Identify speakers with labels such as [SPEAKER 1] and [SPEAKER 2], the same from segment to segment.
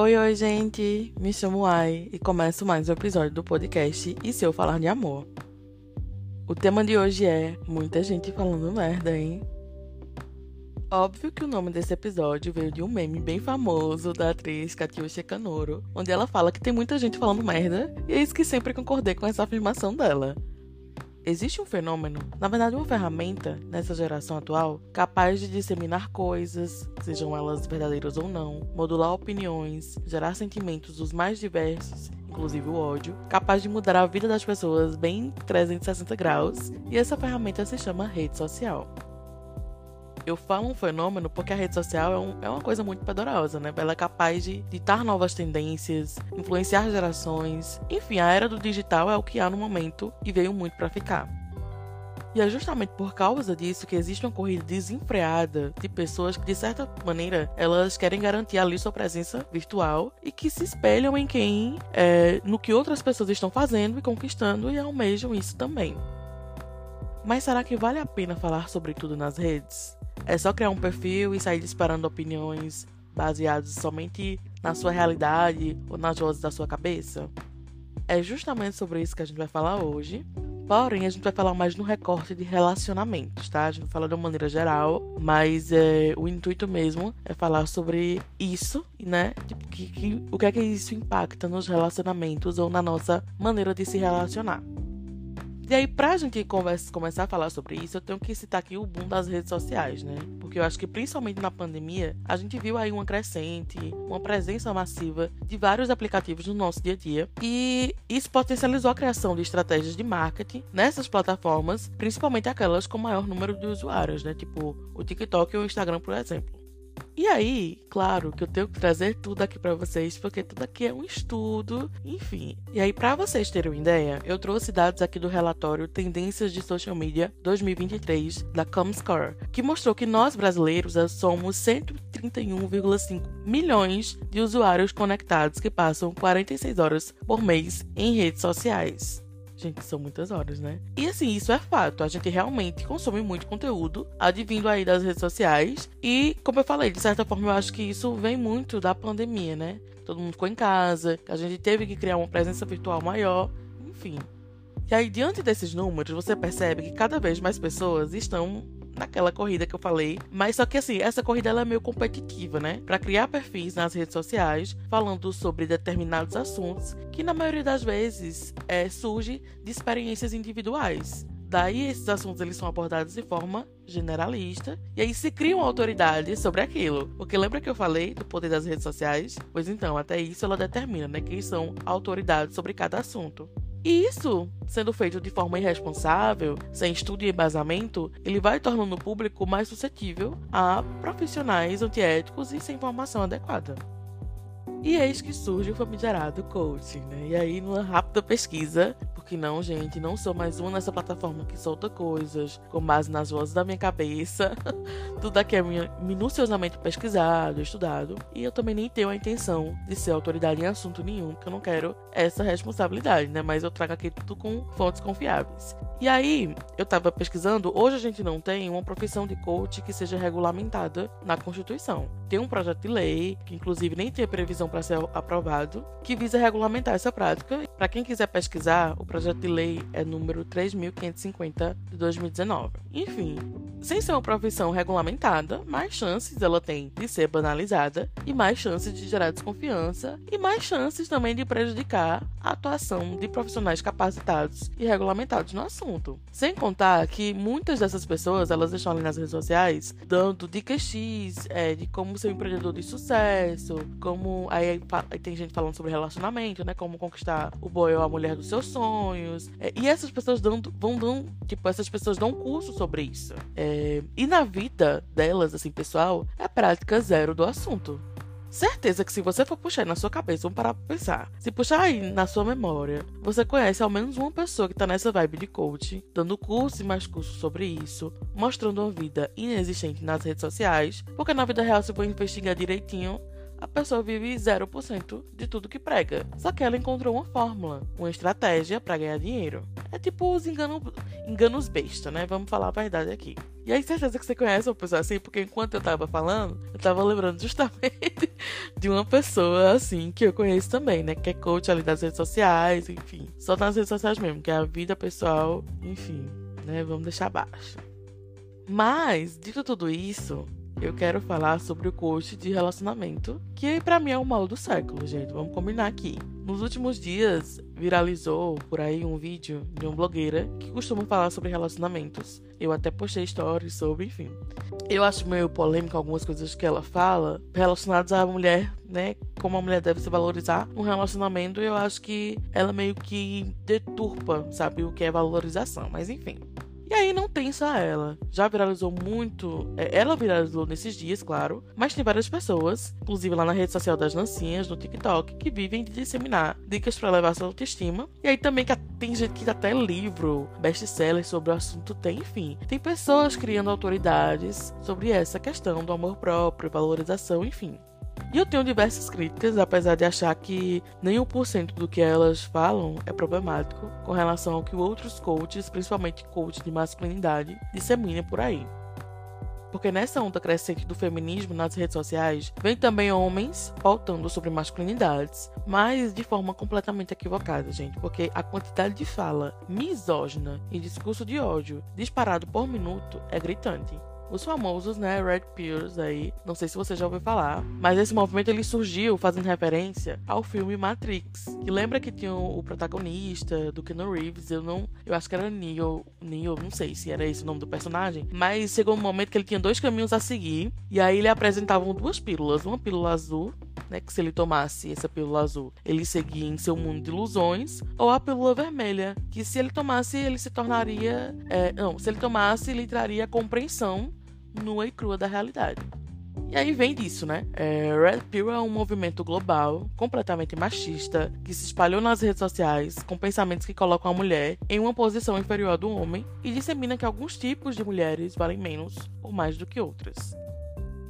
[SPEAKER 1] Oi, oi, gente! Me chamo Ai e começo mais um episódio do podcast E Se Eu Falar de Amor. O tema de hoje é Muita gente falando merda, hein? Óbvio que o nome desse episódio veio de um meme bem famoso da atriz Katiusha Kanoro, onde ela fala que tem muita gente falando merda, e é isso que sempre concordei com essa afirmação dela. Existe um fenômeno, na verdade uma ferramenta, nessa geração atual, capaz de disseminar coisas, sejam elas verdadeiras ou não, modular opiniões, gerar sentimentos dos mais diversos, inclusive o ódio, capaz de mudar a vida das pessoas bem 360 graus, e essa ferramenta se chama rede social. Eu falo um fenômeno porque a rede social é, um, é uma coisa muito poderosa, né? Ela é capaz de ditar novas tendências, influenciar gerações. Enfim, a era do digital é o que há no momento e veio muito para ficar. E é justamente por causa disso que existe uma corrida desenfreada de pessoas que, de certa maneira, elas querem garantir ali sua presença virtual e que se espelham em quem, é, no que outras pessoas estão fazendo e conquistando e almejam isso também. Mas será que vale a pena falar sobre tudo nas redes? É só criar um perfil e sair disparando opiniões baseadas somente na sua realidade ou nas vozes da sua cabeça? É justamente sobre isso que a gente vai falar hoje. Porém, a gente vai falar mais no recorte de relacionamentos, tá? A gente vai falar de uma maneira geral, mas é, o intuito mesmo é falar sobre isso, né? Tipo, que, que, o que é que isso impacta nos relacionamentos ou na nossa maneira de se relacionar. E aí, pra gente conversa, começar a falar sobre isso, eu tenho que citar aqui o boom das redes sociais, né? Porque eu acho que principalmente na pandemia, a gente viu aí uma crescente, uma presença massiva de vários aplicativos no nosso dia a dia. E isso potencializou a criação de estratégias de marketing nessas plataformas, principalmente aquelas com maior número de usuários, né? Tipo o TikTok e o Instagram, por exemplo. E aí, claro que eu tenho que trazer tudo aqui para vocês, porque tudo aqui é um estudo, enfim. E aí, para vocês terem uma ideia, eu trouxe dados aqui do relatório Tendências de Social Media 2023 da Comscore, que mostrou que nós brasileiros somos 131,5 milhões de usuários conectados que passam 46 horas por mês em redes sociais. Gente, são muitas horas, né? E assim, isso é fato. A gente realmente consome muito conteúdo advindo aí das redes sociais. E, como eu falei, de certa forma, eu acho que isso vem muito da pandemia, né? Todo mundo ficou em casa, a gente teve que criar uma presença virtual maior, enfim. E aí, diante desses números, você percebe que cada vez mais pessoas estão naquela corrida que eu falei. Mas só que assim, essa corrida ela é meio competitiva, né? Para criar perfis nas redes sociais falando sobre determinados assuntos que na maioria das vezes é, surge de experiências individuais. Daí esses assuntos eles são abordados de forma generalista e aí se cria uma autoridade sobre aquilo. Porque lembra que eu falei do poder das redes sociais? Pois então, até isso ela determina, né, quem são autoridades sobre cada assunto. E isso, sendo feito de forma irresponsável, sem estudo e embasamento, ele vai tornando o público mais suscetível a profissionais antiéticos e sem formação adequada. E eis que surge o famigerado coaching, né? E aí, numa rápida pesquisa, que não, gente, não sou mais uma nessa plataforma que solta coisas com base nas vozes da minha cabeça. Tudo aqui é minuciosamente pesquisado, estudado. E eu também nem tenho a intenção de ser autoridade em assunto nenhum, porque eu não quero essa responsabilidade, né? Mas eu trago aqui tudo com fontes confiáveis. E aí, eu tava pesquisando, hoje a gente não tem uma profissão de coach que seja regulamentada na Constituição. Tem um projeto de lei, que inclusive nem tem previsão para ser aprovado, que visa regulamentar essa prática. Para quem quiser pesquisar, o projeto de lei é número 3550 de 2019. Enfim, sem ser uma profissão regulamentada, mais chances ela tem de ser banalizada e mais chances de gerar desconfiança e mais chances também de prejudicar a atuação de profissionais capacitados e regulamentados no assunto. Sem contar que muitas dessas pessoas elas estão ali nas redes sociais dando dicas X é, de como ser um empreendedor de sucesso, como aí, aí, tem gente falando sobre relacionamento, né, como conquistar o boy ou a mulher dos seus sonhos. É, e essas pessoas dão, vão dando, tipo, essas pessoas dão um curso sobre isso. É, e na vida delas, assim, pessoal, é prática zero do assunto. Certeza que se você for puxar na sua cabeça, vamos parar pra pensar. Se puxar aí na sua memória, você conhece ao menos uma pessoa que tá nessa vibe de coach, dando curso e mais curso sobre isso, mostrando uma vida inexistente nas redes sociais, porque na vida real, se for investigar direitinho, a pessoa vive 0% de tudo que prega. Só que ela encontrou uma fórmula, uma estratégia para ganhar dinheiro. É tipo os engano, enganos besta, né? Vamos falar a verdade aqui. E aí, certeza que você conhece uma pessoa assim, porque enquanto eu tava falando, eu tava lembrando justamente de uma pessoa assim que eu conheço também, né? Que é coach ali das redes sociais, enfim. Só nas redes sociais mesmo, que é a vida pessoal, enfim, né? Vamos deixar baixo. Mas, dito tudo isso, eu quero falar sobre o coach de relacionamento, que para mim é o mal do século, gente. Vamos combinar aqui. Nos últimos dias, viralizou por aí um vídeo de uma blogueira que costuma falar sobre relacionamentos. Eu até postei stories sobre, enfim. Eu acho meio polêmico algumas coisas que ela fala relacionadas à mulher, né? Como a mulher deve se valorizar um relacionamento. Eu acho que ela meio que deturpa, sabe, o que é valorização. Mas enfim. E aí não tem só ela. Já viralizou muito. É, ela viralizou nesses dias, claro. Mas tem várias pessoas, inclusive lá na rede social das Nancinhas, no TikTok, que vivem de disseminar dicas para levar sua autoestima. E aí também que tem gente que até livro, best-seller sobre o assunto tem, enfim. Tem pessoas criando autoridades sobre essa questão do amor próprio, valorização, enfim. E eu tenho diversas críticas, apesar de achar que nem 1% do que elas falam é problemático com relação ao que outros coaches, principalmente coaches de masculinidade, disseminam por aí. Porque nessa onda crescente do feminismo nas redes sociais, vem também homens pautando sobre masculinidades, mas de forma completamente equivocada, gente. Porque a quantidade de fala misógina e discurso de ódio disparado por minuto é gritante os famosos, né, Red Pills aí. Não sei se você já ouviu falar, mas esse movimento ele surgiu fazendo referência ao filme Matrix, que lembra que tinha o protagonista do Keanu Reeves, eu não, eu acho que era Neo, Neo, não sei se era esse o nome do personagem, mas chegou um momento que ele tinha dois caminhos a seguir, e aí ele apresentava duas pílulas, uma pílula azul né, que se ele tomasse essa pílula azul, ele seguia em seu mundo de ilusões, ou a pílula vermelha, que se ele tomasse, ele se tornaria. É, não, se ele tomasse, ele traria compreensão nua e crua da realidade. E aí vem disso, né? É, Red Pill é um movimento global, completamente machista, que se espalhou nas redes sociais com pensamentos que colocam a mulher em uma posição inferior à do homem e dissemina que alguns tipos de mulheres valem menos ou mais do que outras.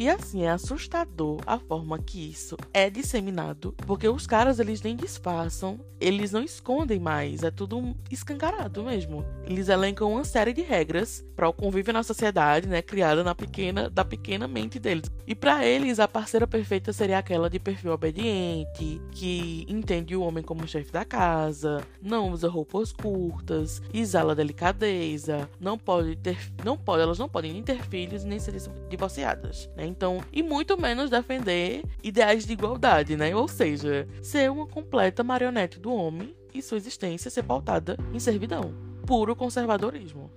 [SPEAKER 1] E assim, é assustador a forma que isso é disseminado, porque os caras eles nem disfarçam, eles não escondem mais, é tudo escancarado mesmo. Eles elencam uma série de regras para o convívio na sociedade, né, criada na pequena da pequena mente deles. E para eles a parceira perfeita seria aquela de perfil obediente, que entende o homem como chefe da casa, não usa roupas curtas, exala delicadeza, não pode ter, não pode, elas não podem nem ter filhos nem ser divorciadas, né? Então, e muito menos defender ideais de igualdade, né? Ou seja, ser uma completa marionete do homem e sua existência ser pautada em servidão. Puro conservadorismo.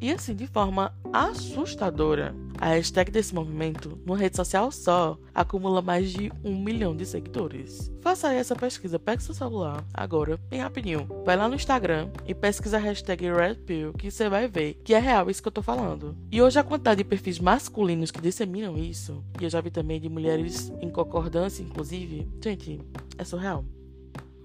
[SPEAKER 1] E assim, de forma assustadora, a hashtag desse movimento, numa rede social só, acumula mais de um milhão de seguidores. Faça aí essa pesquisa, pegue seu celular, agora, bem rapidinho. Vai lá no Instagram e pesquisa a hashtag RedPill, que você vai ver que é real isso que eu tô falando. E hoje a quantidade de perfis masculinos que disseminam isso, e eu já vi também de mulheres em concordância, inclusive, gente, é surreal.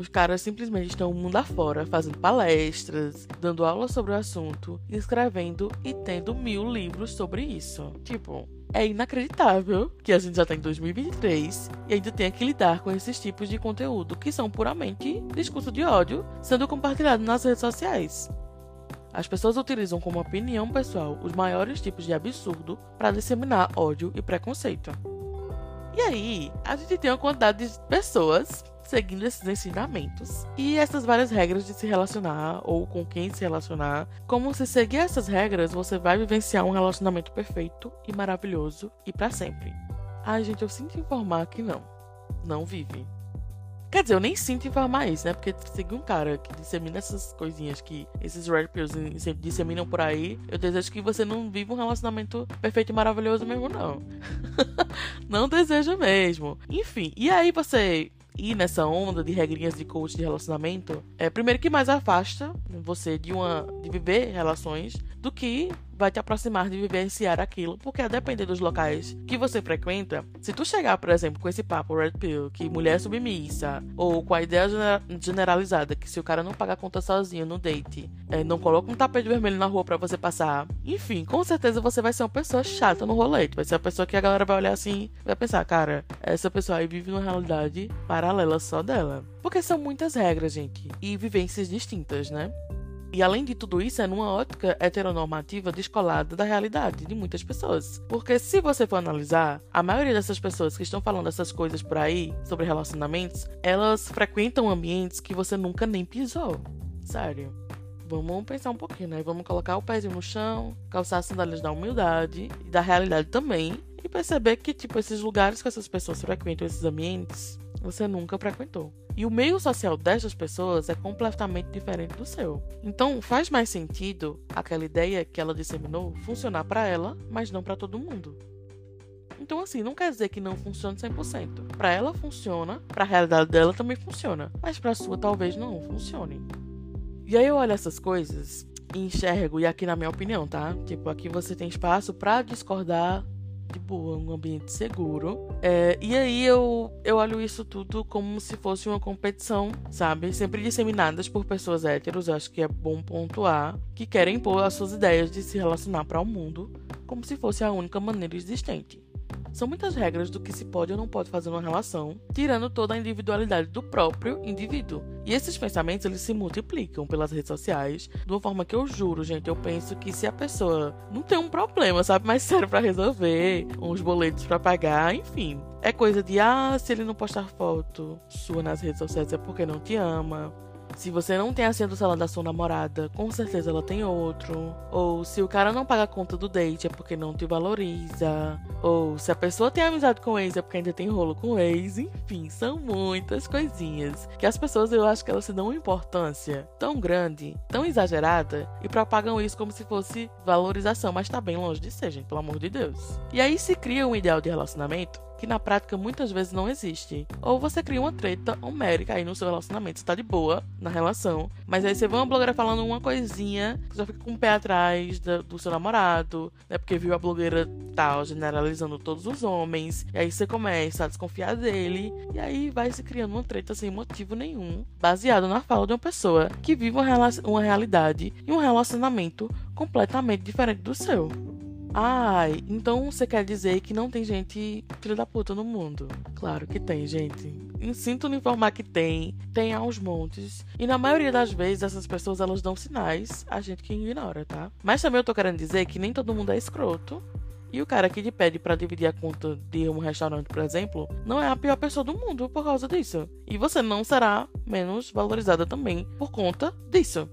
[SPEAKER 1] Os caras simplesmente estão o mundo afora, fazendo palestras, dando aulas sobre o assunto, escrevendo e tendo mil livros sobre isso. Tipo, é inacreditável que a gente já está em 2023 e ainda tenha que lidar com esses tipos de conteúdo que são puramente discurso de ódio sendo compartilhado nas redes sociais. As pessoas utilizam como opinião pessoal os maiores tipos de absurdo para disseminar ódio e preconceito. E aí, a gente tem uma quantidade de pessoas seguindo esses ensinamentos e essas várias regras de se relacionar ou com quem se relacionar. Como se seguir essas regras, você vai vivenciar um relacionamento perfeito e maravilhoso e para sempre. Ai, gente, eu sinto informar que não. Não vive. Quer dizer, eu nem sinto informar isso, né? Porque seguir um cara que dissemina essas coisinhas que esses red pills disseminam por aí, eu desejo que você não viva um relacionamento perfeito e maravilhoso mesmo, não. não desejo mesmo. Enfim, e aí você ir nessa onda de regrinhas de coach de relacionamento, é primeiro que mais afasta você de uma de viver relações do que vai te aproximar de vivenciar aquilo, porque a depender dos locais que você frequenta, se tu chegar, por exemplo, com esse papo red pill, que mulher é submissa, ou com a ideia generalizada que se o cara não pagar conta sozinho no date, é, não coloca um tapete vermelho na rua para você passar, enfim, com certeza você vai ser uma pessoa chata no rolete, vai ser uma pessoa que a galera vai olhar assim, vai pensar, cara, essa pessoa aí vive numa realidade paralela só dela. Porque são muitas regras, gente, e vivências distintas, né? E além de tudo isso, é numa ótica heteronormativa descolada da realidade de muitas pessoas. Porque se você for analisar, a maioria dessas pessoas que estão falando essas coisas por aí, sobre relacionamentos, elas frequentam ambientes que você nunca nem pisou. Sério. Vamos pensar um pouquinho, né? Vamos colocar o pezinho no chão, calçar as sandálias da humildade e da realidade também. E perceber que, tipo, esses lugares que essas pessoas frequentam, esses ambientes, você nunca frequentou. E o meio social dessas pessoas é completamente diferente do seu. Então, faz mais sentido aquela ideia que ela disseminou funcionar para ela, mas não para todo mundo. Então, assim, não quer dizer que não funcione 100%. Para ela funciona, para a realidade dela também funciona, mas para sua talvez não funcione. E aí eu olho essas coisas e enxergo, e aqui na minha opinião, tá? Tipo, aqui você tem espaço para discordar de boa, um ambiente seguro. É, e aí eu, eu olho isso tudo como se fosse uma competição, sabe? Sempre disseminadas por pessoas héteros, acho que é bom pontuar, que querem impor as suas ideias de se relacionar para o mundo como se fosse a única maneira existente. São muitas regras do que se pode ou não pode fazer numa relação, tirando toda a individualidade do próprio indivíduo. E esses pensamentos eles se multiplicam pelas redes sociais de uma forma que eu juro, gente, eu penso que se a pessoa não tem um problema, sabe, mais sério para resolver, uns boletos para pagar, enfim, é coisa de ah, se ele não postar foto sua nas redes sociais é porque não te ama. Se você não tem a senha do celular da sua namorada, com certeza ela tem outro. Ou se o cara não paga a conta do date é porque não te valoriza. Ou se a pessoa tem amizade com o ex é porque ainda tem rolo com o ex. Enfim, são muitas coisinhas que as pessoas eu acho que elas se dão uma importância tão grande, tão exagerada e propagam isso como se fosse valorização, mas tá bem longe de ser, gente, pelo amor de Deus. E aí se cria um ideal de relacionamento que na prática muitas vezes não existe. Ou você cria uma treta homérica aí no seu relacionamento, você tá de boa na relação, mas aí você vê uma blogueira falando uma coisinha, você já fica com o pé atrás do, do seu namorado, né? Porque viu a blogueira tal generalizando todos os homens, e aí você começa a desconfiar dele, e aí vai se criando uma treta sem motivo nenhum, baseado na fala de uma pessoa que vive uma, uma realidade e um relacionamento completamente diferente do seu. Ai, então você quer dizer que não tem gente filha da puta no mundo? Claro que tem, gente. Sinto me informar que tem, tem aos montes. E na maioria das vezes essas pessoas elas dão sinais, a gente que ignora, tá? Mas também eu tô querendo dizer que nem todo mundo é escroto. E o cara que te pede para dividir a conta de um restaurante, por exemplo, não é a pior pessoa do mundo por causa disso. E você não será menos valorizada também por conta disso.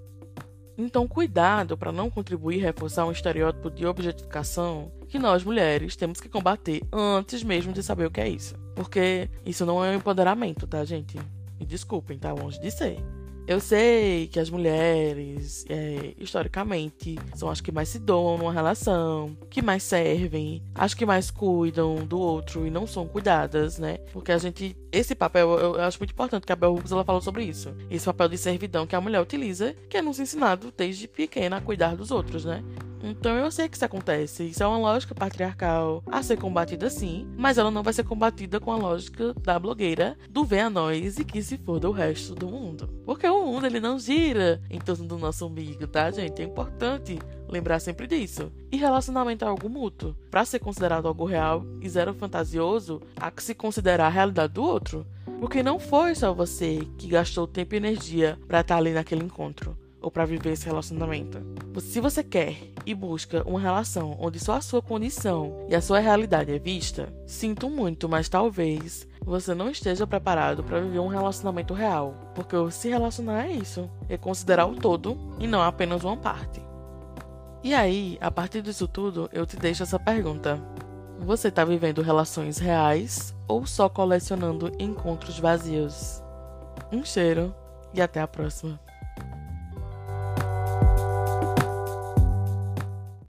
[SPEAKER 1] Então, cuidado para não contribuir e reforçar um estereótipo de objetificação que nós mulheres temos que combater antes mesmo de saber o que é isso. Porque isso não é um empoderamento, tá, gente? Me desculpem, tá longe de ser. Eu sei que as mulheres, é, historicamente, são as que mais se doam numa relação, que mais servem, as que mais cuidam do outro e não são cuidadas, né? Porque a gente. Esse papel, eu, eu acho muito importante que a Bell Hooks ela falou sobre isso. Esse papel de servidão que a mulher utiliza, que é nos ensinado desde pequena a cuidar dos outros, né? Então eu sei que isso acontece. Isso é uma lógica patriarcal a ser combatida sim, mas ela não vai ser combatida com a lógica da blogueira do vem a nós e que se foda o resto do mundo. Porque o mundo ele não gira em torno do nosso umbigo, tá, gente? É importante lembrar sempre disso. E relacionamento é algo mútuo. Para ser considerado algo real e zero fantasioso, há que se considerar a realidade do outro. Porque não foi só você que gastou tempo e energia para estar ali naquele encontro ou para viver esse relacionamento. Se você quer e busca uma relação onde só a sua condição e a sua realidade é vista, sinto muito, mas talvez você não esteja preparado para viver um relacionamento real, porque se relacionar é isso, é considerar o todo e não apenas uma parte. E aí, a partir disso tudo, eu te deixo essa pergunta: você está vivendo relações reais ou só colecionando encontros vazios? Um cheiro e até a próxima.